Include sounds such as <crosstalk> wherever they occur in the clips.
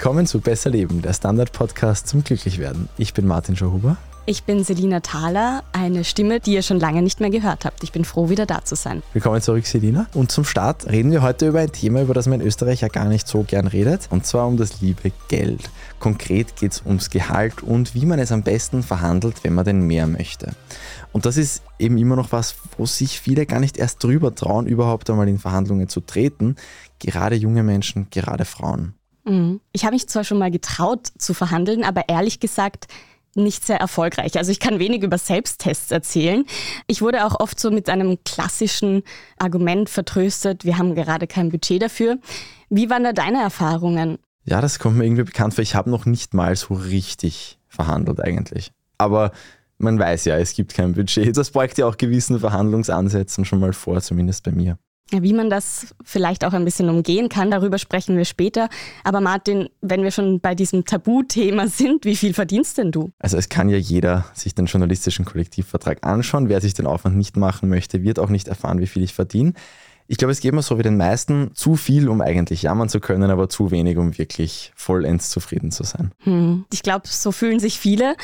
Willkommen zu Besser Leben, der Standard-Podcast zum Glücklichwerden. Ich bin Martin Schauhuber. Ich bin Selina Thaler, eine Stimme, die ihr schon lange nicht mehr gehört habt. Ich bin froh, wieder da zu sein. Willkommen zurück, Selina. Und zum Start reden wir heute über ein Thema, über das man in Österreich ja gar nicht so gern redet, und zwar um das liebe Geld. Konkret geht es ums Gehalt und wie man es am besten verhandelt, wenn man denn mehr möchte. Und das ist eben immer noch was, wo sich viele gar nicht erst drüber trauen, überhaupt einmal in Verhandlungen zu treten. Gerade junge Menschen, gerade Frauen. Mhm. Ich habe mich zwar schon mal getraut zu verhandeln, aber ehrlich gesagt nicht sehr erfolgreich. Also ich kann wenig über Selbsttests erzählen. Ich wurde auch oft so mit einem klassischen Argument vertröstet, wir haben gerade kein Budget dafür. Wie waren da deine Erfahrungen? Ja, das kommt mir irgendwie bekannt vor. Ich habe noch nicht mal so richtig verhandelt eigentlich. Aber man weiß ja, es gibt kein Budget. Das beugt ja auch gewissen Verhandlungsansätzen schon mal vor, zumindest bei mir. Wie man das vielleicht auch ein bisschen umgehen kann, darüber sprechen wir später. Aber Martin, wenn wir schon bei diesem Tabuthema sind, wie viel verdienst denn du? Also es kann ja jeder sich den journalistischen Kollektivvertrag anschauen. Wer sich den Aufwand nicht machen möchte, wird auch nicht erfahren, wie viel ich verdiene. Ich glaube, es geht mir so wie den meisten zu viel, um eigentlich jammern zu können, aber zu wenig, um wirklich vollends zufrieden zu sein. Hm. Ich glaube, so fühlen sich viele.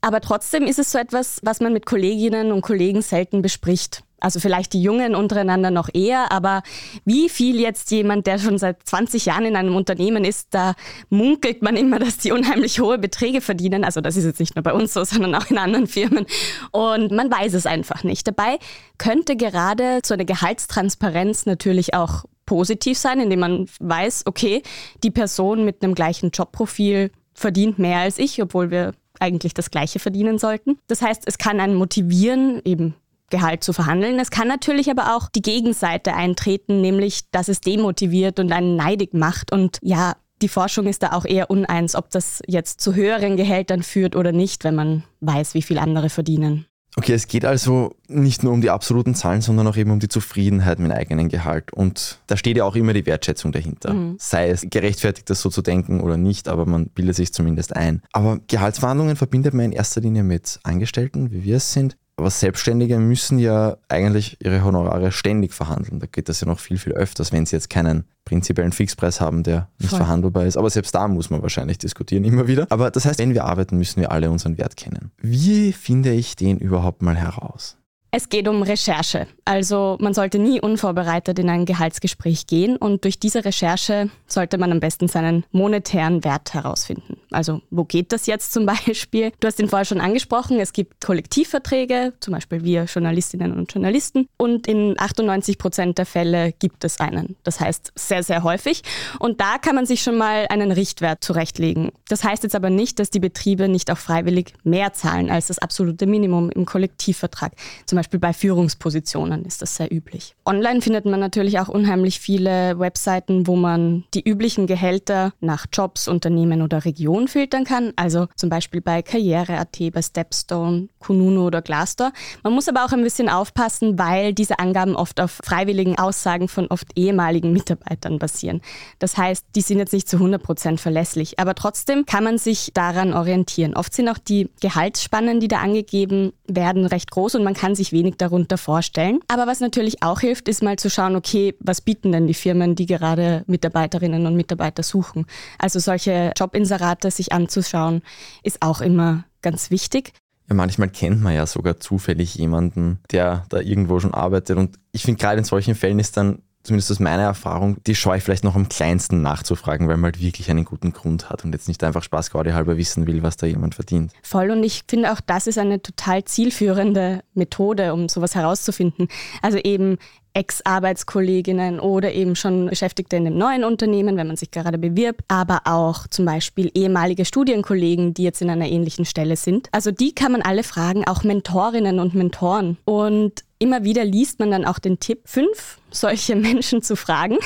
Aber trotzdem ist es so etwas, was man mit Kolleginnen und Kollegen selten bespricht. Also vielleicht die Jungen untereinander noch eher, aber wie viel jetzt jemand, der schon seit 20 Jahren in einem Unternehmen ist, da munkelt man immer, dass die unheimlich hohe Beträge verdienen. Also das ist jetzt nicht nur bei uns so, sondern auch in anderen Firmen. Und man weiß es einfach nicht. Dabei könnte gerade so eine Gehaltstransparenz natürlich auch positiv sein, indem man weiß, okay, die Person mit einem gleichen Jobprofil verdient mehr als ich, obwohl wir eigentlich das Gleiche verdienen sollten. Das heißt, es kann einen motivieren, eben Gehalt zu verhandeln. Es kann natürlich aber auch die Gegenseite eintreten, nämlich dass es demotiviert und einen neidig macht. Und ja, die Forschung ist da auch eher uneins, ob das jetzt zu höheren Gehältern führt oder nicht, wenn man weiß, wie viel andere verdienen. Okay, es geht also nicht nur um die absoluten Zahlen, sondern auch eben um die Zufriedenheit mit dem eigenen Gehalt. Und da steht ja auch immer die Wertschätzung dahinter. Mhm. Sei es gerechtfertigt, das so zu denken oder nicht, aber man bildet sich zumindest ein. Aber Gehaltsverhandlungen verbindet man in erster Linie mit Angestellten, wie wir es sind. Aber Selbstständige müssen ja eigentlich ihre Honorare ständig verhandeln. Da geht das ja noch viel, viel öfters, wenn sie jetzt keinen prinzipiellen Fixpreis haben, der nicht Voll. verhandelbar ist. Aber selbst da muss man wahrscheinlich diskutieren, immer wieder. Aber das heißt, wenn wir arbeiten, müssen wir alle unseren Wert kennen. Wie finde ich den überhaupt mal heraus? Es geht um Recherche. Also man sollte nie unvorbereitet in ein Gehaltsgespräch gehen und durch diese Recherche sollte man am besten seinen monetären Wert herausfinden. Also wo geht das jetzt zum <laughs> Beispiel? Du hast den vorher schon angesprochen, es gibt Kollektivverträge, zum Beispiel wir Journalistinnen und Journalisten und in 98 Prozent der Fälle gibt es einen. Das heißt sehr, sehr häufig und da kann man sich schon mal einen Richtwert zurechtlegen. Das heißt jetzt aber nicht, dass die Betriebe nicht auch freiwillig mehr zahlen als das absolute Minimum im Kollektivvertrag. Zum Beispiel bei Führungspositionen ist das sehr üblich. Online findet man natürlich auch unheimlich viele Webseiten, wo man die üblichen Gehälter nach Jobs, Unternehmen oder Region filtern kann. Also zum Beispiel bei Karriere.at, bei Stepstone, Kununu oder Glassdoor. Man muss aber auch ein bisschen aufpassen, weil diese Angaben oft auf freiwilligen Aussagen von oft ehemaligen Mitarbeitern basieren. Das heißt, die sind jetzt nicht zu 100 Prozent verlässlich. Aber trotzdem kann man sich daran orientieren. Oft sind auch die Gehaltsspannen, die da angegeben werden, recht groß und man kann sich wenig darunter vorstellen. Aber was natürlich auch hilft, ist mal zu schauen, okay, was bieten denn die Firmen, die gerade Mitarbeiterinnen und Mitarbeiter suchen. Also solche Jobinserate sich anzuschauen, ist auch immer ganz wichtig. Ja, manchmal kennt man ja sogar zufällig jemanden, der da irgendwo schon arbeitet. Und ich finde, gerade in solchen Fällen ist dann zumindest aus meiner Erfahrung, die scheue ich vielleicht noch am kleinsten nachzufragen, weil man halt wirklich einen guten Grund hat und jetzt nicht einfach Spaßgaudi halber wissen will, was da jemand verdient. Voll und ich finde auch, das ist eine total zielführende Methode, um sowas herauszufinden. Also eben Ex-Arbeitskolleginnen oder eben schon Beschäftigte in dem neuen Unternehmen, wenn man sich gerade bewirbt, aber auch zum Beispiel ehemalige Studienkollegen, die jetzt in einer ähnlichen Stelle sind. Also die kann man alle fragen, auch Mentorinnen und Mentoren. Und immer wieder liest man dann auch den Tipp, fünf solche <laughs> Menschen zu fragen,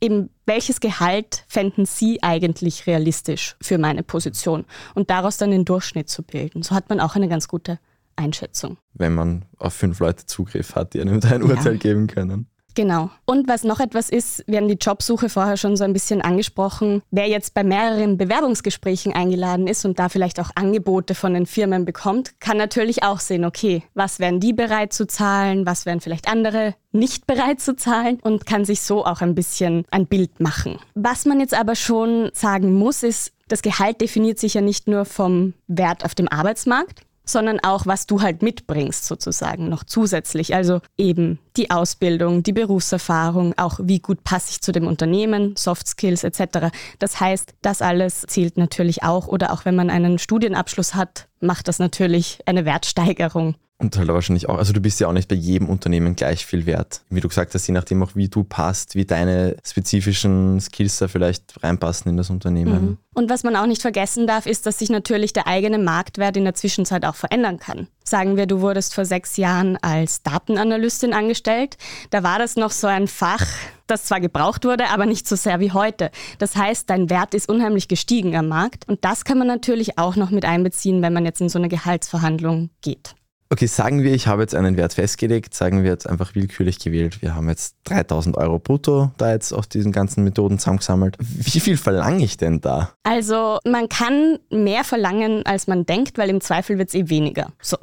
eben welches Gehalt fänden sie eigentlich realistisch für meine Position und daraus dann den Durchschnitt zu bilden. So hat man auch eine ganz gute Einschätzung. Wenn man auf fünf Leute Zugriff hat, die einem da ein Urteil ja. geben können. Genau. Und was noch etwas ist, wir haben die Jobsuche vorher schon so ein bisschen angesprochen. Wer jetzt bei mehreren Bewerbungsgesprächen eingeladen ist und da vielleicht auch Angebote von den Firmen bekommt, kann natürlich auch sehen, okay, was wären die bereit zu zahlen, was wären vielleicht andere nicht bereit zu zahlen und kann sich so auch ein bisschen ein Bild machen. Was man jetzt aber schon sagen muss, ist, das Gehalt definiert sich ja nicht nur vom Wert auf dem Arbeitsmarkt, sondern auch, was du halt mitbringst sozusagen noch zusätzlich. Also eben die Ausbildung, die Berufserfahrung, auch wie gut passe ich zu dem Unternehmen, Soft Skills etc. Das heißt, das alles zählt natürlich auch. Oder auch wenn man einen Studienabschluss hat, macht das natürlich eine Wertsteigerung. Und halt wahrscheinlich auch, also du bist ja auch nicht bei jedem Unternehmen gleich viel wert. Wie du gesagt hast, je nachdem auch, wie du passt, wie deine spezifischen Skills da vielleicht reinpassen in das Unternehmen. Mhm. Und was man auch nicht vergessen darf, ist, dass sich natürlich der eigene Marktwert in der Zwischenzeit auch verändern kann. Sagen wir, du wurdest vor sechs Jahren als Datenanalystin angestellt. Da war das noch so ein Fach, das zwar gebraucht wurde, aber nicht so sehr wie heute. Das heißt, dein Wert ist unheimlich gestiegen am Markt. Und das kann man natürlich auch noch mit einbeziehen, wenn man jetzt in so eine Gehaltsverhandlung geht. Okay, sagen wir, ich habe jetzt einen Wert festgelegt, sagen wir jetzt einfach willkürlich gewählt. Wir haben jetzt 3000 Euro brutto da jetzt aus diesen ganzen Methoden zusammengesammelt. Wie viel verlange ich denn da? Also man kann mehr verlangen, als man denkt, weil im Zweifel wird es eh weniger. So.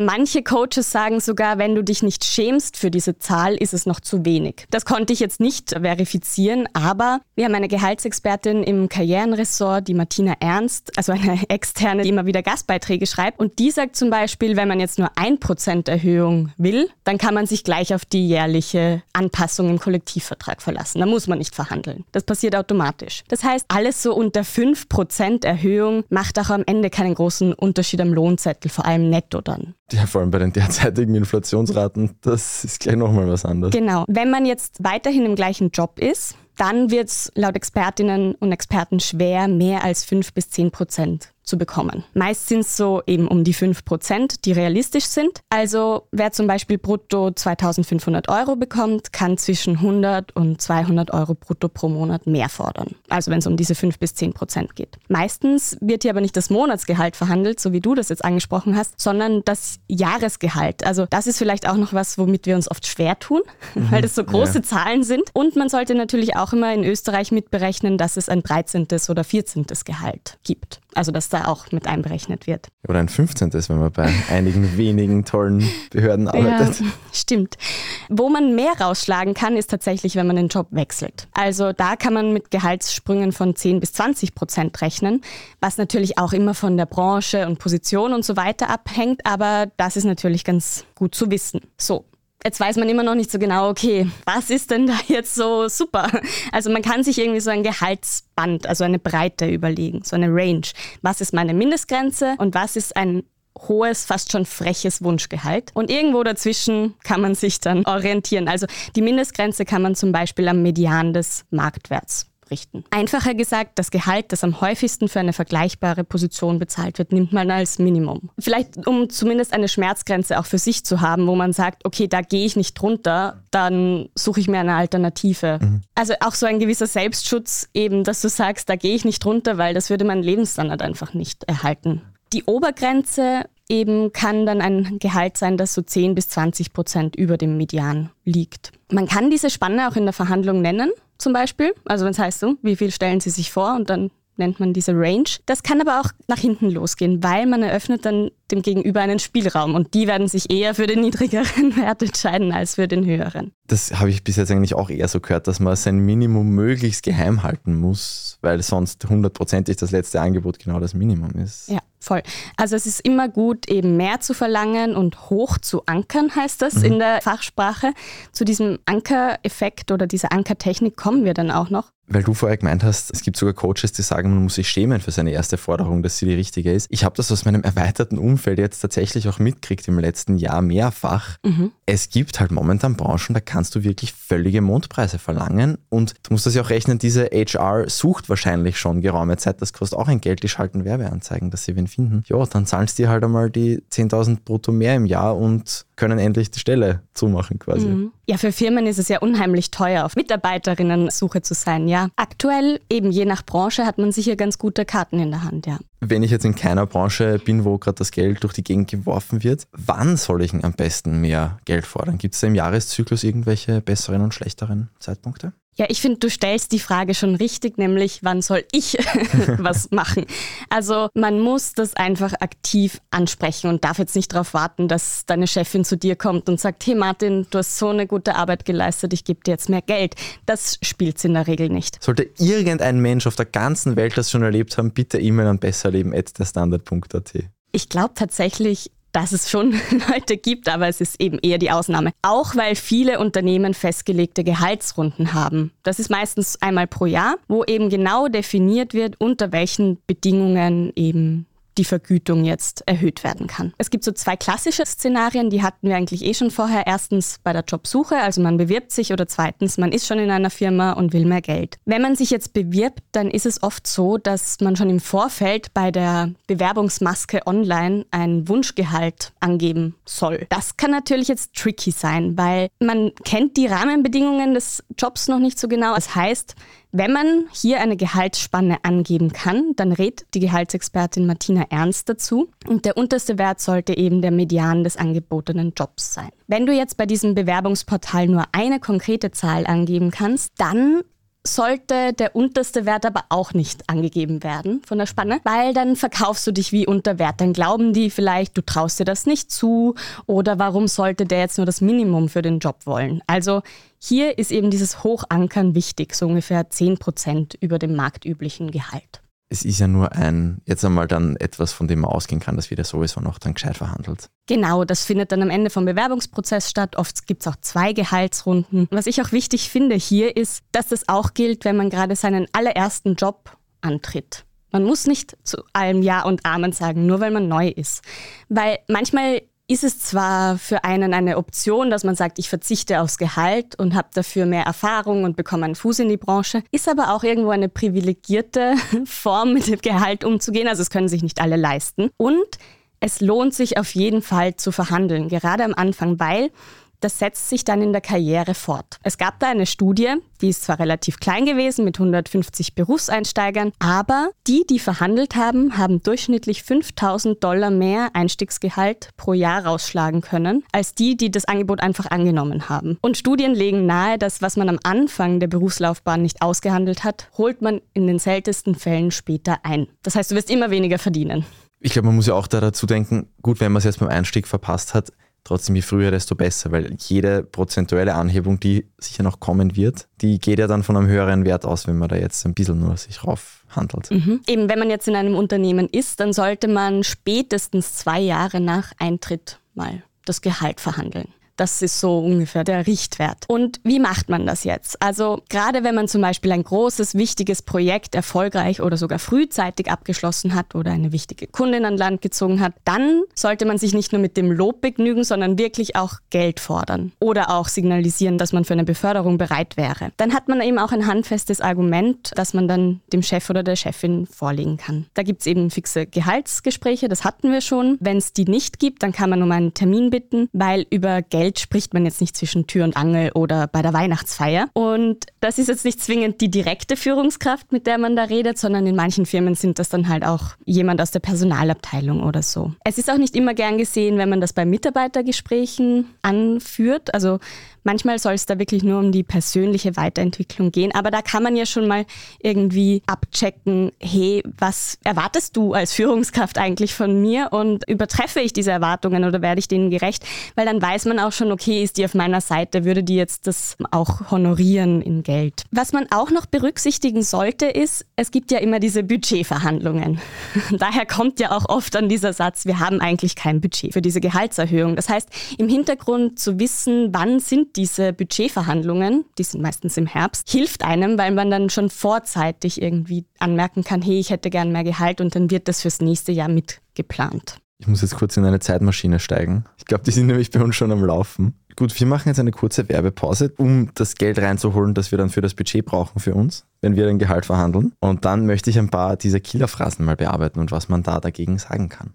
Manche Coaches sagen sogar, wenn du dich nicht schämst für diese Zahl, ist es noch zu wenig. Das konnte ich jetzt nicht verifizieren, aber wir haben eine Gehaltsexpertin im Karrierenressort, die Martina Ernst, also eine <laughs> externe, die immer wieder Gastbeiträge schreibt. Und die sagt zum Beispiel, wenn man jetzt nur nur 1% Erhöhung will, dann kann man sich gleich auf die jährliche Anpassung im Kollektivvertrag verlassen. Da muss man nicht verhandeln. Das passiert automatisch. Das heißt, alles so unter 5% Erhöhung macht auch am Ende keinen großen Unterschied am Lohnzettel, vor allem netto dann. Ja, vor allem bei den derzeitigen Inflationsraten, das ist gleich nochmal was anderes. Genau. Wenn man jetzt weiterhin im gleichen Job ist, dann wird es laut Expertinnen und Experten schwer, mehr als 5 bis 10 Prozent zu bekommen. Meist sind es so eben um die 5 Prozent, die realistisch sind. Also wer zum Beispiel brutto 2500 Euro bekommt, kann zwischen 100 und 200 Euro brutto pro Monat mehr fordern. Also wenn es um diese 5 bis 10 Prozent geht. Meistens wird hier aber nicht das Monatsgehalt verhandelt, so wie du das jetzt angesprochen hast, sondern das Jahresgehalt. Also das ist vielleicht auch noch was, womit wir uns oft schwer tun, mhm. <laughs> weil das so große ja. Zahlen sind. Und man sollte natürlich auch immer in Österreich mitberechnen, dass es ein 13. oder 14. Gehalt gibt. Also dass da auch mit einberechnet wird. Oder ein 15. wenn man bei einigen wenigen tollen Behörden arbeitet. Ja, stimmt. Wo man mehr rausschlagen kann, ist tatsächlich, wenn man den Job wechselt. Also da kann man mit Gehaltssprüngen von 10 bis 20 Prozent rechnen, was natürlich auch immer von der Branche und Position und so weiter abhängt, aber das ist natürlich ganz gut zu wissen. So, Jetzt weiß man immer noch nicht so genau, okay, was ist denn da jetzt so super? Also man kann sich irgendwie so ein Gehaltsband, also eine Breite überlegen, so eine Range. Was ist meine Mindestgrenze und was ist ein hohes, fast schon freches Wunschgehalt. Und irgendwo dazwischen kann man sich dann orientieren. Also die Mindestgrenze kann man zum Beispiel am Median des Marktwerts richten. Einfacher gesagt, das Gehalt, das am häufigsten für eine vergleichbare Position bezahlt wird, nimmt man als Minimum. Vielleicht um zumindest eine Schmerzgrenze auch für sich zu haben, wo man sagt, okay, da gehe ich nicht drunter, dann suche ich mir eine Alternative. Mhm. Also auch so ein gewisser Selbstschutz eben, dass du sagst, da gehe ich nicht drunter, weil das würde meinen Lebensstandard einfach nicht erhalten. Die Obergrenze eben kann dann ein Gehalt sein, das so 10 bis 20 Prozent über dem Median liegt. Man kann diese Spanne auch in der Verhandlung nennen zum Beispiel. Also wenn es heißt so, wie viel stellen Sie sich vor und dann nennt man diese Range. Das kann aber auch nach hinten losgehen, weil man eröffnet dann dem Gegenüber einen Spielraum und die werden sich eher für den niedrigeren <laughs> Wert entscheiden als für den höheren. Das habe ich bis jetzt eigentlich auch eher so gehört, dass man sein Minimum möglichst geheim halten muss, weil sonst hundertprozentig das letzte Angebot genau das Minimum ist. Ja, voll. Also es ist immer gut, eben mehr zu verlangen und hoch zu ankern, heißt das mhm. in der Fachsprache. Zu diesem Ankereffekt oder dieser Ankertechnik kommen wir dann auch noch. Weil du vorher gemeint hast, es gibt sogar Coaches, die sagen, man muss sich schämen für seine erste Forderung, dass sie die richtige ist. Ich habe das aus meinem erweiterten Umfeld jetzt tatsächlich auch mitgekriegt im letzten Jahr mehrfach. Mhm. Es gibt halt momentan Branchen, da kannst du wirklich völlige Mondpreise verlangen und du musst das ja auch rechnen, diese HR sucht wahrscheinlich schon geraume Zeit, das kostet auch ein Geld, die schalten Werbeanzeigen, dass sie wen finden. Ja, dann zahlst du dir halt einmal die 10.000 brutto mehr im Jahr und können endlich die Stelle zumachen quasi. Mhm. Ja, für Firmen ist es ja unheimlich teuer, auf Mitarbeiterinnen-Suche zu sein, ja. Aktuell, eben je nach Branche, hat man sicher ganz gute Karten in der Hand, ja. Wenn ich jetzt in keiner Branche bin, wo gerade das Geld durch die Gegend geworfen wird, wann soll ich am besten mehr Geld fordern? Gibt es da im Jahreszyklus irgendwelche besseren und schlechteren Zeitpunkte? Ja, ich finde, du stellst die Frage schon richtig, nämlich wann soll ich <laughs> was <laughs> machen? Also man muss das einfach aktiv ansprechen und darf jetzt nicht darauf warten, dass deine Chefin zu dir kommt und sagt, hey Martin, du hast so eine gute Arbeit geleistet, ich gebe dir jetzt mehr Geld. Das spielt in der Regel nicht. Sollte irgendein Mensch auf der ganzen Welt das schon erlebt haben, bitte E-Mail an besserleben.derstandard.at. Ich glaube tatsächlich, dass es schon <laughs> Leute gibt, aber es ist eben eher die Ausnahme. Auch weil viele Unternehmen festgelegte Gehaltsrunden haben. Das ist meistens einmal pro Jahr, wo eben genau definiert wird, unter welchen Bedingungen eben die Vergütung jetzt erhöht werden kann. Es gibt so zwei klassische Szenarien, die hatten wir eigentlich eh schon vorher. Erstens bei der Jobsuche, also man bewirbt sich oder zweitens, man ist schon in einer Firma und will mehr Geld. Wenn man sich jetzt bewirbt, dann ist es oft so, dass man schon im Vorfeld bei der Bewerbungsmaske online ein Wunschgehalt angeben soll. Das kann natürlich jetzt tricky sein, weil man kennt die Rahmenbedingungen des Jobs noch nicht so genau. Das heißt, wenn man hier eine Gehaltsspanne angeben kann, dann rät die Gehaltsexpertin Martina Ernst dazu. Und der unterste Wert sollte eben der Median des angebotenen Jobs sein. Wenn du jetzt bei diesem Bewerbungsportal nur eine konkrete Zahl angeben kannst, dann sollte der unterste Wert aber auch nicht angegeben werden von der Spanne, weil dann verkaufst du dich wie unter Wert. Dann glauben die vielleicht, du traust dir das nicht zu oder warum sollte der jetzt nur das Minimum für den Job wollen. Also hier ist eben dieses Hochankern wichtig, so ungefähr 10 Prozent über dem marktüblichen Gehalt es ist ja nur ein, jetzt einmal dann etwas, von dem man ausgehen kann, dass wieder sowieso noch dann gescheit verhandelt. Genau, das findet dann am Ende vom Bewerbungsprozess statt. Oft gibt es auch zwei Gehaltsrunden. Was ich auch wichtig finde hier ist, dass das auch gilt, wenn man gerade seinen allerersten Job antritt. Man muss nicht zu allem Ja und Amen sagen, nur weil man neu ist. Weil manchmal ist es zwar für einen eine Option, dass man sagt, ich verzichte aufs Gehalt und habe dafür mehr Erfahrung und bekomme einen Fuß in die Branche, ist aber auch irgendwo eine privilegierte <laughs> Form, mit dem Gehalt umzugehen. Also es können sich nicht alle leisten. Und es lohnt sich auf jeden Fall zu verhandeln, gerade am Anfang, weil das setzt sich dann in der Karriere fort. Es gab da eine Studie, die ist zwar relativ klein gewesen mit 150 Berufseinsteigern, aber die, die verhandelt haben, haben durchschnittlich 5000 Dollar mehr Einstiegsgehalt pro Jahr rausschlagen können, als die, die das Angebot einfach angenommen haben. Und Studien legen nahe, dass was man am Anfang der Berufslaufbahn nicht ausgehandelt hat, holt man in den seltensten Fällen später ein. Das heißt, du wirst immer weniger verdienen. Ich glaube, man muss ja auch da dazu denken, gut, wenn man es jetzt beim Einstieg verpasst hat, trotzdem je früher, desto besser, weil jede prozentuelle Anhebung, die sicher noch kommen wird, die geht ja dann von einem höheren Wert aus, wenn man da jetzt ein bisschen nur sich rauf handelt. Mhm. Eben, wenn man jetzt in einem Unternehmen ist, dann sollte man spätestens zwei Jahre nach Eintritt mal das Gehalt verhandeln. Das ist so ungefähr der Richtwert. Und wie macht man das jetzt? Also gerade wenn man zum Beispiel ein großes, wichtiges Projekt erfolgreich oder sogar frühzeitig abgeschlossen hat oder eine wichtige Kundin an Land gezogen hat, dann sollte man sich nicht nur mit dem Lob begnügen, sondern wirklich auch Geld fordern oder auch signalisieren, dass man für eine Beförderung bereit wäre. Dann hat man eben auch ein handfestes Argument, das man dann dem Chef oder der Chefin vorlegen kann. Da gibt es eben fixe Gehaltsgespräche, das hatten wir schon. Wenn es die nicht gibt, dann kann man um einen Termin bitten, weil über Geld Geld spricht man jetzt nicht zwischen Tür und Angel oder bei der Weihnachtsfeier. Und das ist jetzt nicht zwingend die direkte Führungskraft, mit der man da redet, sondern in manchen Firmen sind das dann halt auch jemand aus der Personalabteilung oder so. Es ist auch nicht immer gern gesehen, wenn man das bei Mitarbeitergesprächen anführt. Also Manchmal soll es da wirklich nur um die persönliche Weiterentwicklung gehen, aber da kann man ja schon mal irgendwie abchecken, hey, was erwartest du als Führungskraft eigentlich von mir und übertreffe ich diese Erwartungen oder werde ich denen gerecht? Weil dann weiß man auch schon, okay, ist die auf meiner Seite, würde die jetzt das auch honorieren in Geld. Was man auch noch berücksichtigen sollte, ist, es gibt ja immer diese Budgetverhandlungen. <laughs> Daher kommt ja auch oft an dieser Satz, wir haben eigentlich kein Budget für diese Gehaltserhöhung. Das heißt, im Hintergrund zu wissen, wann sind diese Budgetverhandlungen, die sind meistens im Herbst, hilft einem, weil man dann schon vorzeitig irgendwie anmerken kann, hey, ich hätte gern mehr Gehalt und dann wird das fürs nächste Jahr mitgeplant. Ich muss jetzt kurz in eine Zeitmaschine steigen. Ich glaube, die sind nämlich bei uns schon am Laufen. Gut, wir machen jetzt eine kurze Werbepause, um das Geld reinzuholen, das wir dann für das Budget brauchen für uns, wenn wir den Gehalt verhandeln. Und dann möchte ich ein paar dieser Killerphrasen mal bearbeiten und was man da dagegen sagen kann.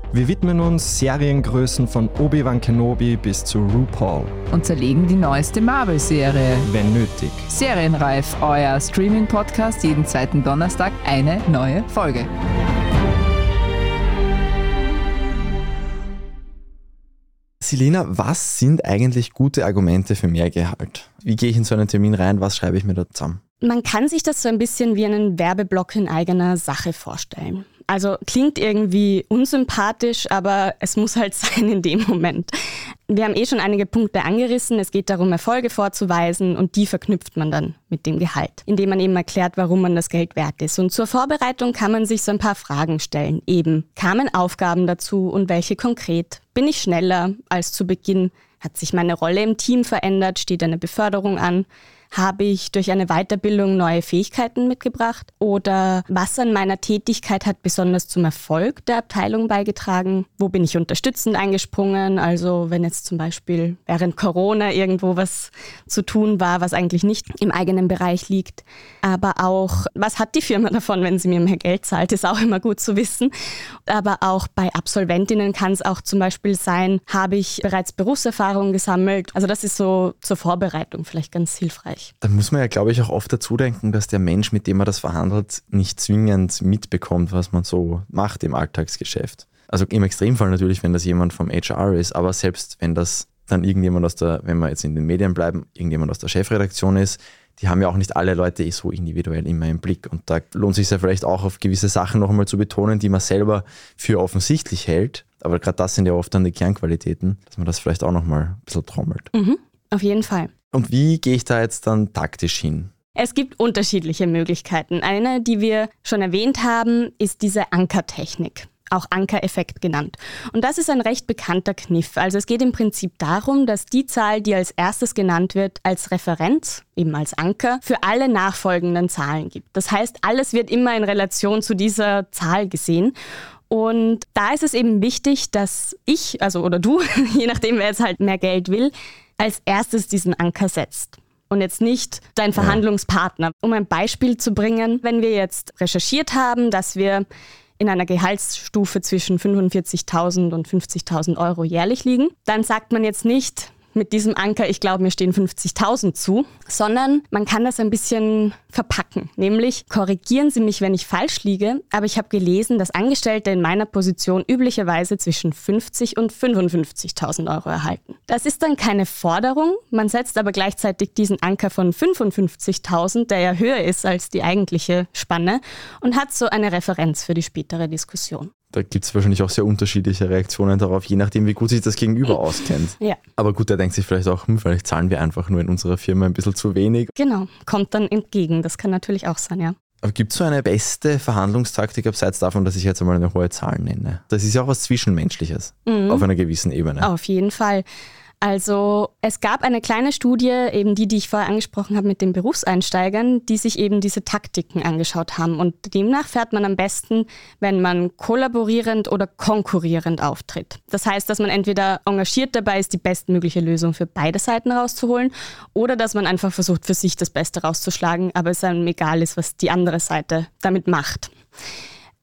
Wir widmen uns Seriengrößen von Obi-Wan Kenobi bis zu RuPaul. Und zerlegen die neueste Marvel-Serie. Wenn nötig. Serienreif, euer Streaming-Podcast, jeden zweiten Donnerstag eine neue Folge. Selina, was sind eigentlich gute Argumente für mehr Gehalt? Wie gehe ich in so einen Termin rein? Was schreibe ich mir da zusammen? Man kann sich das so ein bisschen wie einen Werbeblock in eigener Sache vorstellen. Also klingt irgendwie unsympathisch, aber es muss halt <laughs> sein in dem Moment. Wir haben eh schon einige Punkte angerissen. Es geht darum, Erfolge vorzuweisen und die verknüpft man dann mit dem Gehalt, indem man eben erklärt, warum man das Geld wert ist. Und zur Vorbereitung kann man sich so ein paar Fragen stellen. Eben, kamen Aufgaben dazu und welche konkret? Bin ich schneller als zu Beginn? Hat sich meine Rolle im Team verändert? Steht eine Beförderung an? Habe ich durch eine Weiterbildung neue Fähigkeiten mitgebracht? Oder was an meiner Tätigkeit hat besonders zum Erfolg der Abteilung beigetragen? Wo bin ich unterstützend eingesprungen? Also wenn jetzt zum Beispiel während Corona irgendwo was zu tun war, was eigentlich nicht im eigenen Bereich liegt. Aber auch, was hat die Firma davon, wenn sie mir mehr Geld zahlt, ist auch immer gut zu wissen. Aber auch bei Absolventinnen kann es auch zum Beispiel sein, habe ich bereits Berufserfahrung gesammelt? Also das ist so zur Vorbereitung vielleicht ganz hilfreich gleich. Da muss man ja, glaube ich, auch oft dazu denken, dass der Mensch, mit dem man das verhandelt, nicht zwingend mitbekommt, was man so macht im Alltagsgeschäft. Also im Extremfall natürlich, wenn das jemand vom HR ist, aber selbst wenn das dann irgendjemand aus der, wenn wir jetzt in den Medien bleiben, irgendjemand aus der Chefredaktion ist, die haben ja auch nicht alle Leute so individuell immer im Blick. Und da lohnt es sich ja vielleicht auch auf gewisse Sachen noch einmal zu betonen, die man selber für offensichtlich hält. Aber gerade das sind ja oft dann die Kernqualitäten, dass man das vielleicht auch noch mal ein bisschen trommelt. Mhm, auf jeden Fall. Und wie gehe ich da jetzt dann taktisch hin? Es gibt unterschiedliche Möglichkeiten. Eine, die wir schon erwähnt haben, ist diese Ankertechnik auch Ankereffekt genannt. Und das ist ein recht bekannter Kniff. Also es geht im Prinzip darum, dass die Zahl, die als erstes genannt wird, als Referenz, eben als Anker, für alle nachfolgenden Zahlen gibt. Das heißt, alles wird immer in Relation zu dieser Zahl gesehen. Und da ist es eben wichtig, dass ich, also oder du, <laughs> je nachdem, wer jetzt halt mehr Geld will, als erstes diesen Anker setzt und jetzt nicht dein Verhandlungspartner. Um ein Beispiel zu bringen, wenn wir jetzt recherchiert haben, dass wir in einer Gehaltsstufe zwischen 45.000 und 50.000 Euro jährlich liegen, dann sagt man jetzt nicht, mit diesem Anker, ich glaube, mir stehen 50.000 zu, sondern man kann das ein bisschen verpacken. Nämlich, korrigieren Sie mich, wenn ich falsch liege, aber ich habe gelesen, dass Angestellte in meiner Position üblicherweise zwischen 50 und 55.000 Euro erhalten. Das ist dann keine Forderung, man setzt aber gleichzeitig diesen Anker von 55.000, der ja höher ist als die eigentliche Spanne, und hat so eine Referenz für die spätere Diskussion da gibt es wahrscheinlich auch sehr unterschiedliche Reaktionen darauf, je nachdem, wie gut sich das Gegenüber auskennt. Ja. Aber gut, der denkt sich vielleicht auch, hm, vielleicht zahlen wir einfach nur in unserer Firma ein bisschen zu wenig. Genau, kommt dann entgegen. Das kann natürlich auch sein, ja. Aber gibt es so eine beste Verhandlungstaktik abseits davon, dass ich jetzt einmal eine hohe Zahl nenne? Das ist ja auch was Zwischenmenschliches mhm. auf einer gewissen Ebene. Auf jeden Fall. Also es gab eine kleine Studie, eben die, die ich vorher angesprochen habe mit den Berufseinsteigern, die sich eben diese Taktiken angeschaut haben. Und demnach fährt man am besten, wenn man kollaborierend oder konkurrierend auftritt. Das heißt, dass man entweder engagiert dabei ist, die bestmögliche Lösung für beide Seiten rauszuholen, oder dass man einfach versucht, für sich das Beste rauszuschlagen, aber es einem egal ist, was die andere Seite damit macht.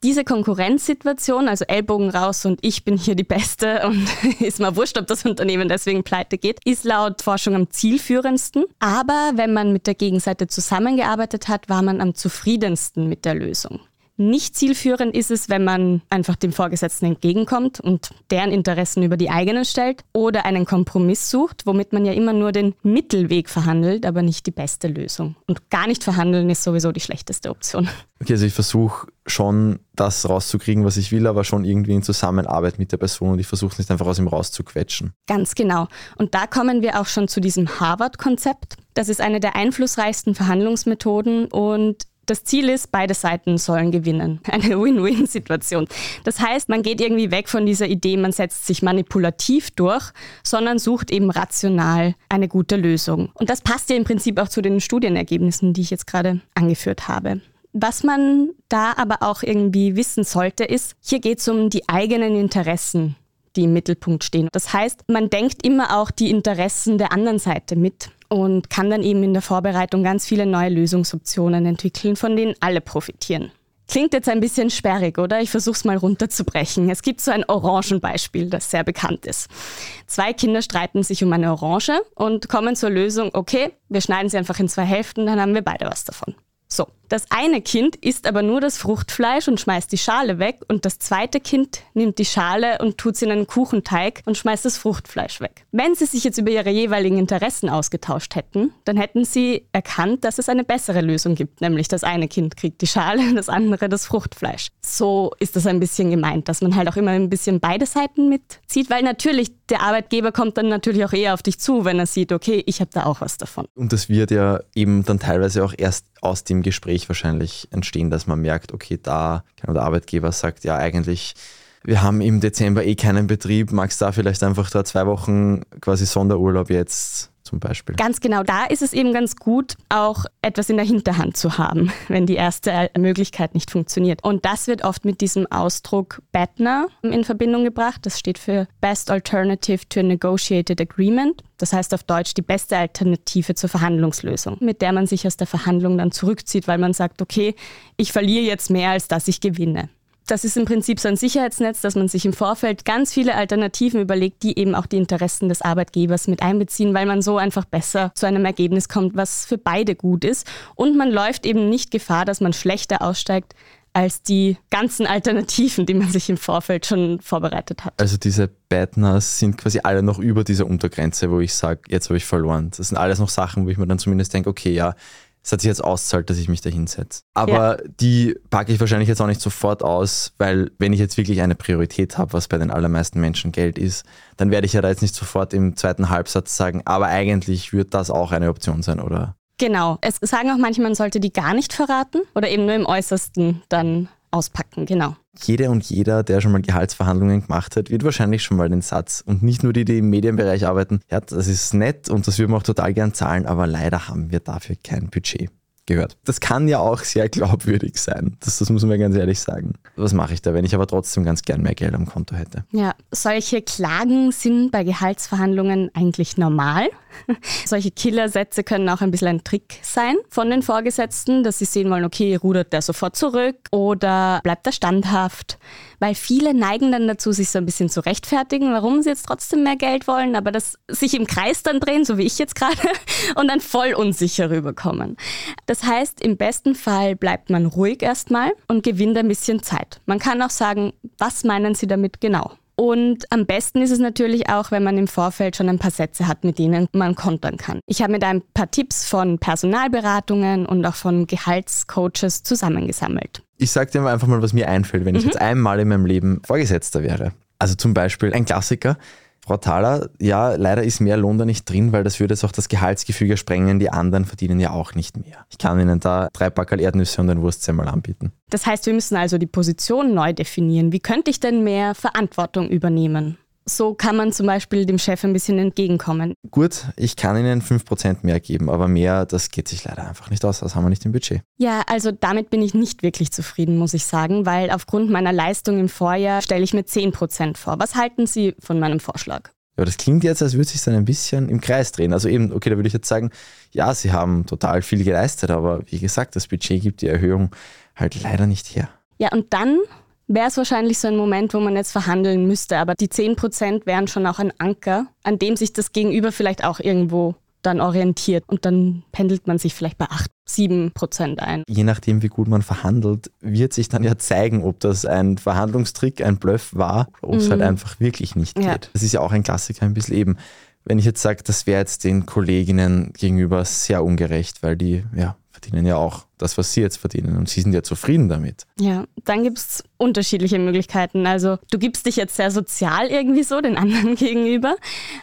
Diese Konkurrenzsituation, also Ellbogen raus und ich bin hier die Beste <laughs> und ist mal wurscht, ob das Unternehmen deswegen pleite geht, ist laut Forschung am zielführendsten. Aber wenn man mit der Gegenseite zusammengearbeitet hat, war man am zufriedensten mit der Lösung. Nicht zielführend ist es, wenn man einfach dem Vorgesetzten entgegenkommt und deren Interessen über die eigenen stellt oder einen Kompromiss sucht, womit man ja immer nur den Mittelweg verhandelt, aber nicht die beste Lösung. Und gar nicht verhandeln ist sowieso die schlechteste Option. Okay, also ich versuche schon das rauszukriegen, was ich will, aber schon irgendwie in Zusammenarbeit mit der Person und ich versuche es nicht einfach aus ihm rauszuquetschen. Ganz genau. Und da kommen wir auch schon zu diesem Harvard-Konzept. Das ist eine der einflussreichsten Verhandlungsmethoden und das Ziel ist, beide Seiten sollen gewinnen. <laughs> Eine Win-Win-Situation. Das heißt, man geht irgendwie weg von dieser Idee, man setzt sich manipulativ durch, sondern sucht eben rational eine gute Lösung. Und das passt ja im Prinzip auch zu den Studienergebnissen, die ich jetzt gerade angeführt habe. Was man da aber auch irgendwie wissen sollte, ist, hier geht es um die eigenen Interessen, die im Mittelpunkt stehen. Das heißt, man denkt immer auch die Interessen der anderen Seite mit und kann dann eben in der Vorbereitung ganz viele neue Lösungsoptionen entwickeln, von denen alle profitieren. Klingt jetzt ein bisschen sperrig, oder? Ich versuche es mal runterzubrechen. Es gibt so ein Orangenbeispiel, das sehr bekannt ist. Zwei Kinder streiten sich um eine Orange und kommen zur Lösung, okay, wir schneiden sie einfach in zwei Hälften, dann haben wir beide was davon. So, das eine Kind isst aber nur das Fruchtfleisch und schmeißt die Schale weg und das zweite Kind nimmt die Schale und tut sie in einen Kuchenteig und schmeißt das Fruchtfleisch weg. Wenn sie sich jetzt über ihre jeweiligen Interessen ausgetauscht hätten, dann hätten sie erkannt, dass es eine bessere Lösung gibt, nämlich das eine Kind kriegt die Schale und <laughs> das andere das Fruchtfleisch. So ist das ein bisschen gemeint, dass man halt auch immer ein bisschen beide Seiten mitzieht, weil natürlich der Arbeitgeber kommt dann natürlich auch eher auf dich zu, wenn er sieht, okay, ich habe da auch was davon. Und das wird ja eben dann teilweise auch erst aus dem Gespräch wahrscheinlich entstehen, dass man merkt, okay, da der Arbeitgeber sagt, ja, eigentlich, wir haben im Dezember eh keinen Betrieb, magst da vielleicht einfach da zwei Wochen quasi Sonderurlaub jetzt zum Beispiel. Ganz genau, da ist es eben ganz gut, auch etwas in der Hinterhand zu haben, <laughs> wenn die erste Möglichkeit nicht funktioniert. Und das wird oft mit diesem Ausdruck BATNA in Verbindung gebracht. Das steht für Best Alternative to a Negotiated Agreement. Das heißt auf Deutsch die beste Alternative zur Verhandlungslösung, mit der man sich aus der Verhandlung dann zurückzieht, weil man sagt, okay, ich verliere jetzt mehr, als dass ich gewinne das ist im Prinzip so ein Sicherheitsnetz, dass man sich im Vorfeld ganz viele Alternativen überlegt, die eben auch die Interessen des Arbeitgebers mit einbeziehen, weil man so einfach besser zu einem Ergebnis kommt, was für beide gut ist. Und man läuft eben nicht Gefahr, dass man schlechter aussteigt, als die ganzen Alternativen, die man sich im Vorfeld schon vorbereitet hat. Also diese Badners sind quasi alle noch über dieser Untergrenze, wo ich sage, jetzt habe ich verloren. Das sind alles noch Sachen, wo ich mir dann zumindest denke, okay, ja, es hat sich jetzt auszahlt, dass ich mich da hinsetze. Aber ja. die packe ich wahrscheinlich jetzt auch nicht sofort aus, weil wenn ich jetzt wirklich eine Priorität habe, was bei den allermeisten Menschen Geld ist, dann werde ich ja da jetzt nicht sofort im zweiten Halbsatz sagen, aber eigentlich wird das auch eine Option sein, oder? Genau. Es sagen auch manche, man sollte die gar nicht verraten oder eben nur im Äußersten dann auspacken, genau. Jede und jeder, der schon mal Gehaltsverhandlungen gemacht hat, wird wahrscheinlich schon mal den Satz und nicht nur die, die im Medienbereich arbeiten, ja, das ist nett und das würden wir auch total gern zahlen, aber leider haben wir dafür kein Budget gehört. Das kann ja auch sehr glaubwürdig sein. Das, das muss man ganz ehrlich sagen. Was mache ich da, wenn ich aber trotzdem ganz gern mehr Geld am Konto hätte? Ja, solche Klagen sind bei Gehaltsverhandlungen eigentlich normal. <laughs> Solche Killersätze können auch ein bisschen ein Trick sein von den Vorgesetzten, dass sie sehen wollen, okay, rudert der sofort zurück oder bleibt er standhaft. Weil viele neigen dann dazu, sich so ein bisschen zu rechtfertigen, warum sie jetzt trotzdem mehr Geld wollen, aber das sich im Kreis dann drehen, so wie ich jetzt gerade, <laughs> und dann voll unsicher rüberkommen. Das heißt, im besten Fall bleibt man ruhig erstmal und gewinnt ein bisschen Zeit. Man kann auch sagen, was meinen Sie damit genau? Und am besten ist es natürlich auch, wenn man im Vorfeld schon ein paar Sätze hat, mit denen man kontern kann. Ich habe mir da ein paar Tipps von Personalberatungen und auch von Gehaltscoaches zusammengesammelt. Ich sage dir einfach mal, was mir einfällt, wenn ich mhm. jetzt einmal in meinem Leben Vorgesetzter wäre. Also zum Beispiel ein Klassiker, Frau Thaler, ja, leider ist mehr Lohn da nicht drin, weil das würde jetzt auch das Gehaltsgefüge sprengen. Die anderen verdienen ja auch nicht mehr. Ich kann Ihnen da drei Packerl Erdnüsse und ein Wurstsemmel anbieten. Das heißt, wir müssen also die Position neu definieren. Wie könnte ich denn mehr Verantwortung übernehmen? So kann man zum Beispiel dem Chef ein bisschen entgegenkommen. Gut, ich kann Ihnen 5% mehr geben, aber mehr, das geht sich leider einfach nicht aus. Das haben wir nicht im Budget. Ja, also damit bin ich nicht wirklich zufrieden, muss ich sagen, weil aufgrund meiner Leistung im Vorjahr stelle ich mir 10% vor. Was halten Sie von meinem Vorschlag? Ja, das klingt jetzt, als würde sich dann ein bisschen im Kreis drehen. Also eben, okay, da würde ich jetzt sagen, ja, Sie haben total viel geleistet, aber wie gesagt, das Budget gibt die Erhöhung halt leider nicht her. Ja, und dann wäre es wahrscheinlich so ein Moment, wo man jetzt verhandeln müsste. Aber die 10 Prozent wären schon auch ein Anker, an dem sich das Gegenüber vielleicht auch irgendwo dann orientiert. Und dann pendelt man sich vielleicht bei 8, 7 Prozent ein. Je nachdem, wie gut man verhandelt, wird sich dann ja zeigen, ob das ein Verhandlungstrick, ein Bluff war, ob es halt mhm. halt einfach wirklich nicht geht. Ja. Das ist ja auch ein Klassiker, ein bisschen eben. Wenn ich jetzt sage, das wäre jetzt den Kolleginnen gegenüber sehr ungerecht, weil die ja verdienen ja auch das, was sie jetzt verdienen und sie sind ja zufrieden damit. Ja, dann gibt es unterschiedliche Möglichkeiten. Also du gibst dich jetzt sehr sozial irgendwie so den anderen <laughs> gegenüber.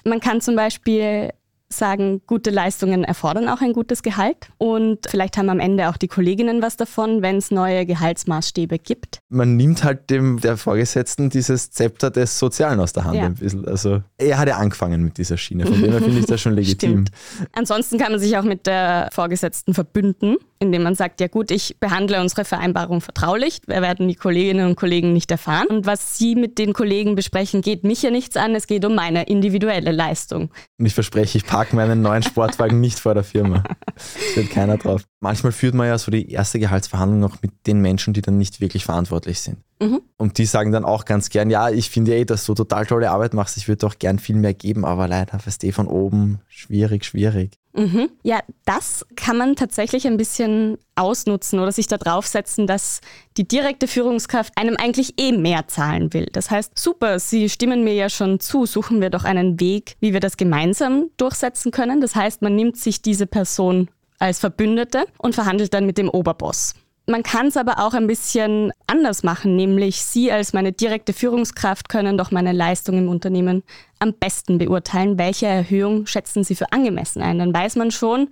Man kann zum Beispiel sagen, gute Leistungen erfordern auch ein gutes Gehalt. Und vielleicht haben am Ende auch die Kolleginnen was davon, wenn es neue Gehaltsmaßstäbe gibt. Man nimmt halt dem der Vorgesetzten dieses Zepter des Sozialen aus der Hand ja. ein bisschen. Also er hat ja angefangen mit dieser Schiene, von dem her finde ich das schon <laughs> legitim. Stimmt. Ansonsten kann man sich auch mit der Vorgesetzten verbünden, indem man sagt, ja gut, ich behandle unsere Vereinbarung vertraulich, wir werden die Kolleginnen und Kollegen nicht erfahren. Und was Sie mit den Kollegen besprechen, geht mich ja nichts an, es geht um meine individuelle Leistung. Und ich verspreche, ich parke meinen neuen Sportwagen nicht vor der Firma. Es wird keiner drauf. Manchmal führt man ja so die erste Gehaltsverhandlung noch mit den Menschen, die dann nicht wirklich verantwortlich sind. Mhm. Und die sagen dann auch ganz gern, ja, ich finde eh, dass du total tolle Arbeit machst, ich würde doch gern viel mehr geben, aber leider, weißt du, von oben, schwierig, schwierig. Mhm. Ja, das kann man tatsächlich ein bisschen ausnutzen oder sich da draufsetzen, dass die direkte Führungskraft einem eigentlich eh mehr zahlen will. Das heißt, super, Sie stimmen mir ja schon zu, suchen wir doch einen Weg, wie wir das gemeinsam durchsetzen können. Das heißt, man nimmt sich diese Person als Verbündete und verhandelt dann mit dem Oberboss. Man kann es aber auch ein bisschen anders machen, nämlich Sie als meine direkte Führungskraft können doch meine Leistung im Unternehmen am besten beurteilen. Welche Erhöhung schätzen Sie für angemessen ein? Dann weiß man schon,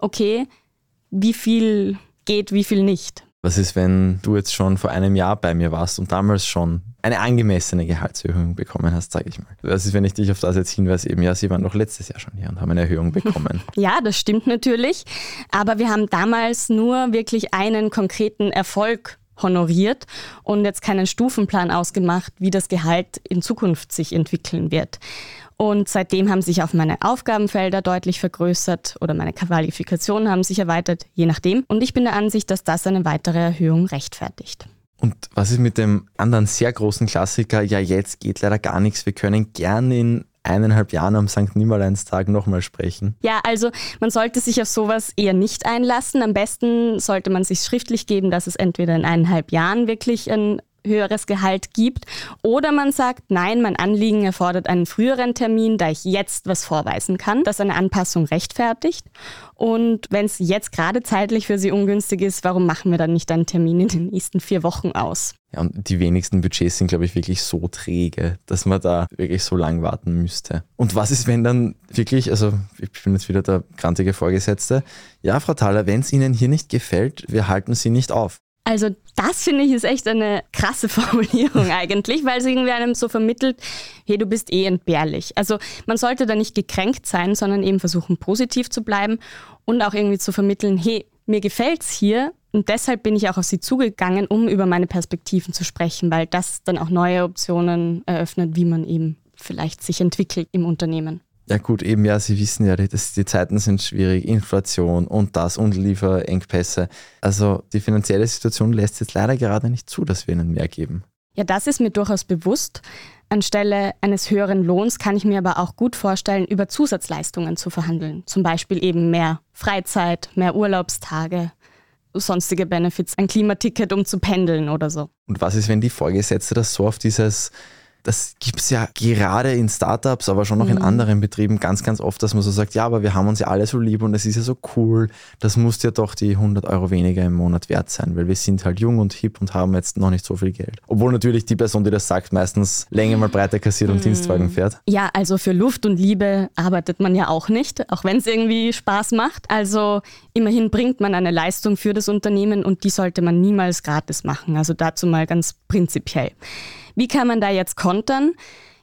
okay, wie viel geht, wie viel nicht. Was ist, wenn du jetzt schon vor einem Jahr bei mir warst und damals schon eine angemessene Gehaltserhöhung bekommen hast, sage ich mal. Was ist, wenn ich dich auf das jetzt hinweise, eben ja, sie waren doch letztes Jahr schon hier und haben eine Erhöhung bekommen. <laughs> Ja, das stimmt natürlich. Aber wir haben damals nur wirklich einen konkreten Erfolg honoriert und jetzt keinen Stufenplan ausgemacht, wie das Gehalt in Zukunft sich entwickeln wird. Und seitdem haben sich auch meine Aufgabenfelder deutlich vergrößert oder meine Qualifikationen haben sich erweitert, je nachdem. Und ich bin der Ansicht, dass das eine weitere Erhöhung rechtfertigt. Und was ist mit dem anderen sehr großen Klassiker? Ja, jetzt geht leider gar nichts. Wir können gerne in eineinhalb Jahren am St. Nimmerleinstag nochmal sprechen? Ja, also man sollte sich auf sowas eher nicht einlassen. Am besten sollte man sich schriftlich geben, dass es entweder in eineinhalb Jahren wirklich ein höheres Gehalt gibt. Oder man sagt, nein, mein Anliegen erfordert einen früheren Termin, da ich jetzt was vorweisen kann, das eine Anpassung rechtfertigt. Und wenn es jetzt gerade zeitlich für Sie ungünstig ist, warum machen wir dann nicht einen Termin in den nächsten vier Wochen aus? Ja, und die wenigsten Budgets sind, glaube ich, wirklich so träge, dass man da wirklich so lang warten müsste. Und was ist, wenn dann wirklich, also ich bin jetzt wieder der grantige Vorgesetzte, ja, Frau Thaler, wenn es Ihnen hier nicht gefällt, wir halten Sie nicht auf. Also das finde ich ist echt eine krasse <laughs> Formulierung eigentlich, weil es irgendwie einem so vermittelt, hey, du bist eh entbehrlich. Also man sollte da nicht gekränkt sein, sondern eben versuchen, positiv zu bleiben und auch irgendwie zu vermitteln, hey, mir gefällt's hier und deshalb bin ich auch auf sie zugegangen, um über meine Perspektiven zu sprechen, weil das dann auch neue Optionen eröffnet, wie man eben vielleicht sich entwickelt im Unternehmen. Ja gut, eben ja, Sie wissen ja, dass die Zeiten sind schwierig, Inflation und das und Lieferengpässe. Also die finanzielle Situation lässt jetzt leider gerade nicht zu, dass wir Ihnen mehr geben. Ja, das ist mir durchaus bewusst. Anstelle eines höheren Lohns kann ich mir aber auch gut vorstellen, über Zusatzleistungen zu verhandeln. Zum Beispiel eben mehr Freizeit, mehr Urlaubstage, sonstige Benefits, ein Klimaticket, um zu pendeln oder so. Und was ist, wenn die Vorgesetzte das so auf dieses das gibt es ja gerade in Startups, aber schon noch mhm. in anderen Betrieben ganz, ganz oft, dass man so sagt, ja, aber wir haben uns ja alle so lieb und es ist ja so cool, das muss ja doch die 100 Euro weniger im Monat wert sein, weil wir sind halt jung und hip und haben jetzt noch nicht so viel Geld. Obwohl natürlich die Person, die das sagt, meistens länger mal breiter kassiert und mhm. Dienstwagen fährt. Ja, also für Luft und Liebe arbeitet man ja auch nicht, auch wenn es irgendwie Spaß macht. Also immerhin bringt man eine Leistung für das Unternehmen und die sollte man niemals gratis machen. Also dazu mal ganz prinzipiell. Wie kann man da jetzt kontern?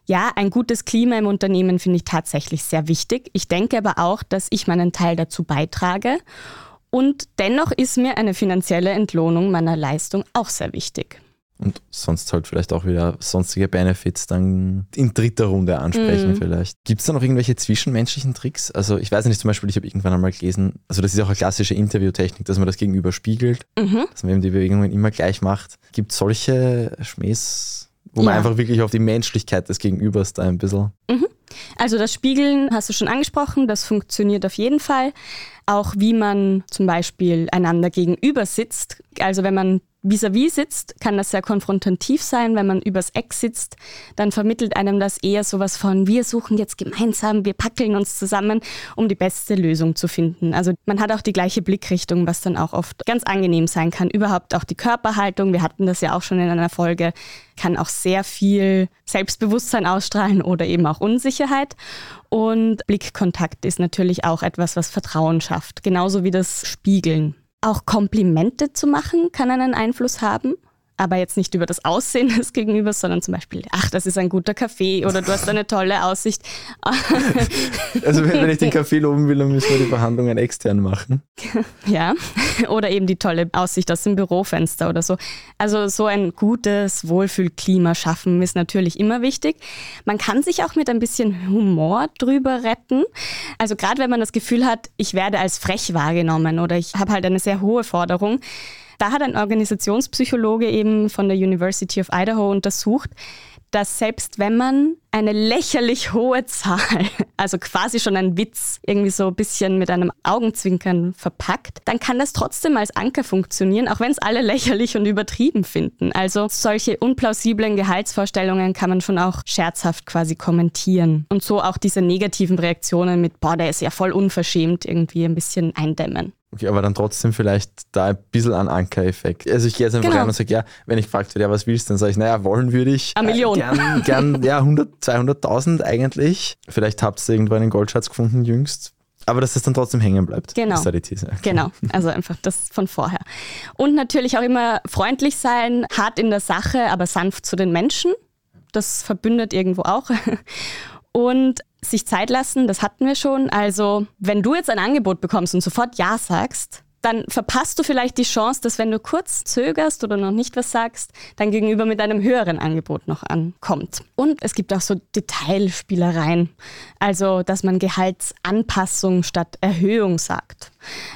Ja, ein gutes Klima im Unternehmen finde ich tatsächlich sehr wichtig. Ich denke aber auch, dass ich meinen Teil dazu beitrage. Und dennoch ist mir eine finanzielle Entlohnung meiner Leistung auch sehr wichtig. Und sonst halt vielleicht auch wieder sonstige Benefits dann in dritter Runde ansprechen mhm. vielleicht. Gibt es da noch irgendwelche zwischenmenschlichen Tricks? Also ich weiß nicht, zum Beispiel, ich habe irgendwann einmal gelesen, also das ist auch eine klassische Interviewtechnik, dass man das Gegenüber spiegelt, mhm. dass man eben die Bewegungen immer gleich macht. Gibt es solche Schmähs? Wo ja. man einfach wirklich auf die Menschlichkeit des Gegenübers da ein bisschen. Mhm. Also das Spiegeln hast du schon angesprochen, das funktioniert auf jeden Fall. Auch wie man zum Beispiel einander gegenüber sitzt. Also wenn man vis-à-vis -vis sitzt, kann das sehr konfrontativ sein. Wenn man übers Eck sitzt, dann vermittelt einem das eher sowas von, wir suchen jetzt gemeinsam, wir packeln uns zusammen, um die beste Lösung zu finden. Also man hat auch die gleiche Blickrichtung, was dann auch oft ganz angenehm sein kann. Überhaupt auch die Körperhaltung, wir hatten das ja auch schon in einer Folge, kann auch sehr viel Selbstbewusstsein ausstrahlen oder eben auch Unsicherheit. Und Blickkontakt ist natürlich auch etwas, was Vertrauen schafft, genauso wie das Spiegeln. Auch Komplimente zu machen kann einen Einfluss haben aber jetzt nicht über das Aussehen <laughs> des Gegenübers, sondern zum Beispiel, ach, das ist ein guter Kaffee oder du hast eine tolle Aussicht. <laughs> also wenn ich den Kaffee loben will, dann müssen wir die Verhandlungen extern machen. <laughs> Ja, oder eben die tolle Aussicht aus dem Bürofenster oder so. Also so ein gutes Wohlfühlklima schaffen ist natürlich immer wichtig. Man kann sich auch mit ein bisschen Humor drüber retten. Also gerade wenn man das Gefühl hat, ich werde als frech wahrgenommen oder ich habe halt eine sehr hohe Forderung, da hat ein Organisationspsychologe eben von der University of Idaho untersucht, dass selbst wenn man eine lächerlich hohe Zahl, <laughs> also quasi schon ein Witz, irgendwie so ein bisschen mit einem Augenzwinkern verpackt, dann kann das trotzdem als Anker funktionieren, auch wenn es alle lächerlich und übertrieben finden. Also solche unplausiblen Gehaltsvorstellungen kann man schon auch scherzhaft quasi kommentieren und so auch diese negativen Reaktionen mit, boah, der ist ja voll unverschämt, irgendwie ein bisschen eindämmen. Okay, aber dann trotzdem vielleicht da ein bisschen ein Anker-Effekt. Also ich gehe jetzt einfach genau. rein und sage, ja, wenn ich gefragt werde, ja, was willst du, dann sage ich, naja, wollen würde ich. Eine Million. Äh, gern, gern, <laughs> ja, 100, 200.000 eigentlich. Vielleicht habt ihr irgendwo einen Goldschatz gefunden jüngst. Aber dass das dann trotzdem hängen bleibt. Genau. Ist da die These. Okay. Genau. Also einfach das von vorher. Und natürlich auch immer freundlich sein, hart in der Sache, aber sanft zu den Menschen. Das verbündet irgendwo auch. Und sich Zeit lassen, das hatten wir schon. Also, wenn du jetzt ein Angebot bekommst und sofort Ja sagst, dann verpasst du vielleicht die Chance, dass wenn du kurz zögerst oder noch nicht was sagst, dein Gegenüber mit einem höheren Angebot noch ankommt. Und es gibt auch so Detailspielereien, also dass man Gehaltsanpassung statt Erhöhung sagt,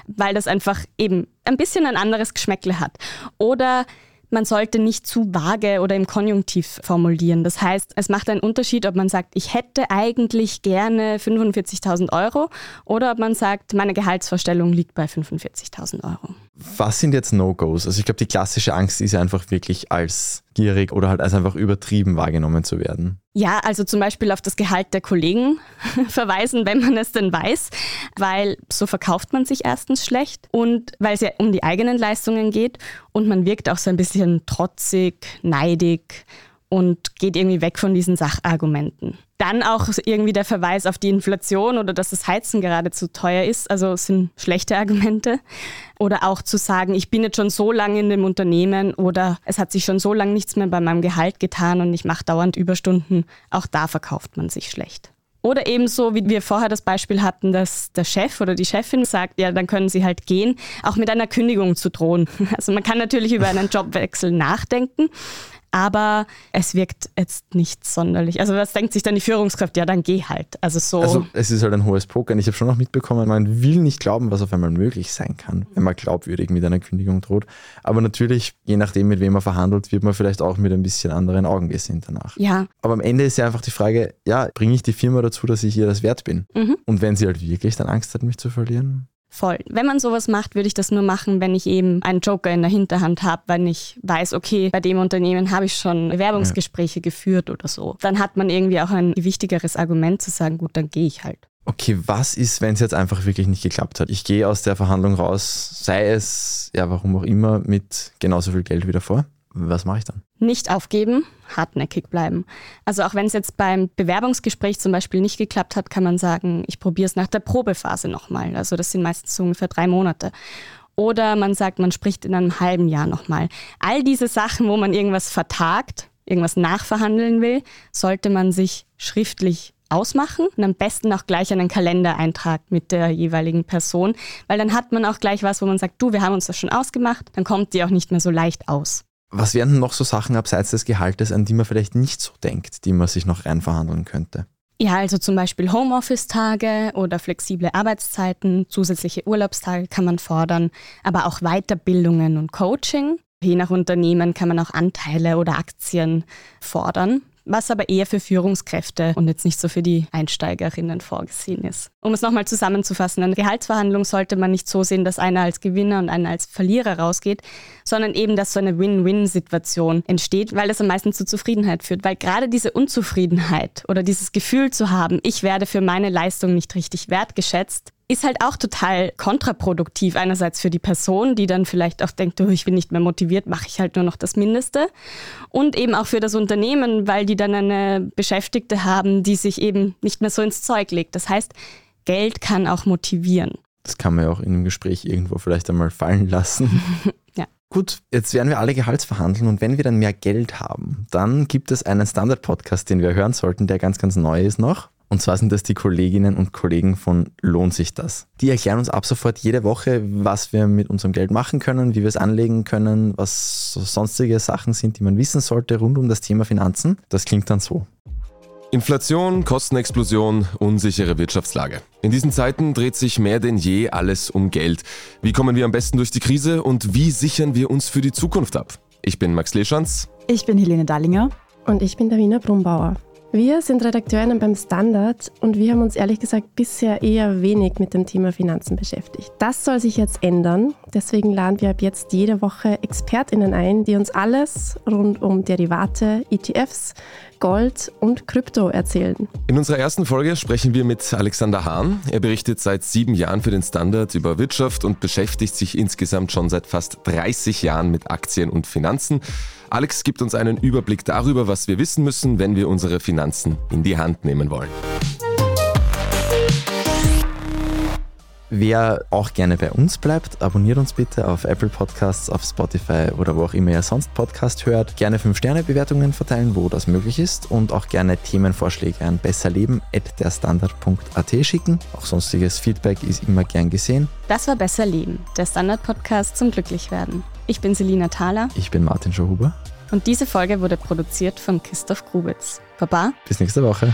weil das einfach eben ein bisschen ein anderes Geschmäckle hat. Oder man sollte nicht zu vage oder im Konjunktiv formulieren. Das heißt, es macht einen Unterschied, ob man sagt, ich hätte eigentlich gerne 45.000 Euro oder ob man sagt, meine Gehaltsvorstellung liegt bei 45.000 Euro. Was sind jetzt No-Gos? Also ich glaube, die klassische Angst ist ja einfach wirklich als gierig oder halt als einfach übertrieben wahrgenommen zu werden. Ja, also zum Beispiel auf das Gehalt der Kollegen <laughs> verweisen, wenn man es denn weiß, weil so verkauft man sich erstens schlecht und weil es ja um die eigenen Leistungen geht und man wirkt auch so ein bisschen trotzig, neidig und geht irgendwie weg von diesen Sachargumenten. Dann auch irgendwie der Verweis auf die Inflation oder dass das Heizen gerade zu teuer ist, also sind schlechte Argumente. Oder auch zu sagen, ich bin jetzt schon so lange in dem Unternehmen oder es hat sich schon so lange nichts mehr bei meinem Gehalt getan und ich mache dauernd Überstunden. Auch da verkauft man sich schlecht. Oder ebenso, wie wir vorher das Beispiel hatten, dass der Chef oder die Chefin sagt, ja, dann können sie halt gehen, auch mit einer Kündigung zu drohen. <laughs> Also man kann natürlich über einen Jobwechsel nachdenken, aber es wirkt jetzt nicht sonderlich. Also was denkt sich dann die Führungskraft? Ja, dann geh halt. Also so. Also es ist halt ein hohes Pokern. Ich habe schon noch mitbekommen, man will nicht glauben, was auf einmal möglich sein kann, wenn man glaubwürdig mit einer Kündigung droht. Aber natürlich, je nachdem, mit wem man verhandelt, wird man vielleicht auch mit ein bisschen anderen Augen gesehen danach. Ja. Aber am Ende ist ja einfach die Frage, ja, bringe ich die Firma dazu, dass ich ihr das wert bin? Mhm. Und wenn sie halt wirklich dann Angst hat, mich zu verlieren, Voll. Wenn man sowas macht, würde ich das nur machen, wenn ich eben einen Joker in der Hinterhand habe, wenn ich weiß, okay, bei dem Unternehmen habe ich schon Bewerbungsgespräche ja. geführt oder so. Dann hat man irgendwie auch ein wichtigeres Argument zu sagen, gut, dann gehe ich halt. Okay, was ist, wenn es jetzt einfach wirklich nicht geklappt hat? Ich gehe aus der Verhandlung raus, sei es, ja, warum auch immer, mit genauso viel Geld wieder vor. Was mache ich dann? Nicht aufgeben, hartnäckig bleiben. Also auch wenn es jetzt beim Bewerbungsgespräch zum Beispiel nicht geklappt hat, kann man sagen, ich probiere es nach der Probephase nochmal. Also das sind meistens so ungefähr drei Monate. Oder man sagt, man spricht in einem halben Jahr nochmal. All diese Sachen, wo man irgendwas vertagt, irgendwas nachverhandeln will, sollte man sich schriftlich ausmachen und am besten auch gleich einen Kalendereintrag mit der jeweiligen Person, weil dann hat man auch gleich was, wo man sagt, du, wir haben uns das schon ausgemacht, dann kommt die auch nicht mehr so leicht aus. Was wären denn noch so Sachen abseits des Gehaltes, an die man vielleicht nicht so denkt, die man sich noch reinverhandeln könnte? Ja, also zum Beispiel Homeoffice-Tage oder flexible Arbeitszeiten, zusätzliche Urlaubstage kann man fordern, aber auch Weiterbildungen und Coaching. Je nach Unternehmen kann man auch Anteile oder Aktien fordern. Was aber eher für Führungskräfte und jetzt nicht so für die Einsteigerinnen vorgesehen ist. Um es nochmal zusammenzufassen, eine Gehaltsverhandlung sollte man nicht so sehen, dass einer als Gewinner und einer als Verlierer rausgeht, sondern eben, dass so eine Win-Win-Situation entsteht, weil das am meisten zu Zufriedenheit führt. Weil gerade diese Unzufriedenheit oder dieses Gefühl zu haben, ich werde für meine Leistung nicht richtig wertgeschätzt, ist halt auch total kontraproduktiv. Einerseits für die Person, die dann vielleicht auch denkt, oh, ich bin nicht mehr motiviert, mache ich halt nur noch das Mindeste. Und eben auch für das Unternehmen, weil die dann eine Beschäftigte haben, die sich eben nicht mehr so ins Zeug legt. Das heißt, Geld kann auch motivieren. Das kann man ja auch in einem Gespräch irgendwo vielleicht einmal fallen lassen. <laughs> ja. Gut, jetzt werden wir alle Gehaltsverhandeln und wenn wir dann mehr Geld haben, dann gibt es einen Standard-Podcast, den wir hören sollten, der ganz, ganz neu ist noch. Und zwar sind das die Kolleginnen und Kollegen von Lohnt sich das. Die erklären uns ab sofort jede Woche, was wir mit unserem Geld machen können, wie wir es anlegen können, was so sonstige Sachen sind, die man wissen sollte rund um das Thema Finanzen. Das klingt dann so. Inflation, Kostenexplosion, unsichere Wirtschaftslage. In diesen Zeiten dreht sich mehr denn je alles um Geld. Wie kommen wir am besten durch die Krise und wie sichern wir uns für die Zukunft ab? Ich bin Max Leschanz. Ich bin Helene Dallinger. Und ich bin Davina Brumbauer. Wir sind Redakteurinnen beim Standard und wir haben uns ehrlich gesagt bisher eher wenig mit dem Thema Finanzen beschäftigt. Das soll sich jetzt ändern. Deswegen laden wir ab jetzt jede Woche Expertinnen ein, die uns alles rund um Derivate, ETFs, Gold und Krypto erzählen. In unserer ersten Folge sprechen wir mit Alexander Hahn. Er berichtet seit sieben Jahren für den Standard über Wirtschaft und beschäftigt sich insgesamt schon seit fast 30 Jahren mit Aktien und Finanzen. Alex gibt uns einen Überblick darüber, was wir wissen müssen, wenn wir unsere Finanzen in die Hand nehmen wollen. Wer auch gerne bei uns bleibt, abonniert uns bitte auf Apple Podcasts, auf Spotify oder wo auch immer ihr sonst Podcast hört. Gerne 5-Sterne-Bewertungen verteilen, wo das möglich ist und auch gerne Themenvorschläge an besserleben.derstandard.at schicken. Auch sonstiges Feedback ist immer gern gesehen. Das war Besser Leben, der Standard-Podcast zum Glücklichwerden. Ich bin Selina Thaler. Ich bin Martin Schauhuber. Und diese Folge wurde produziert von Christoph Grubitz. Baba. Bis nächste Woche.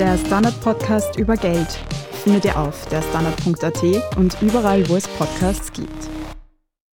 Der Standard-Podcast über Geld findet ihr auf derstandard.at und überall, wo es Podcasts gibt.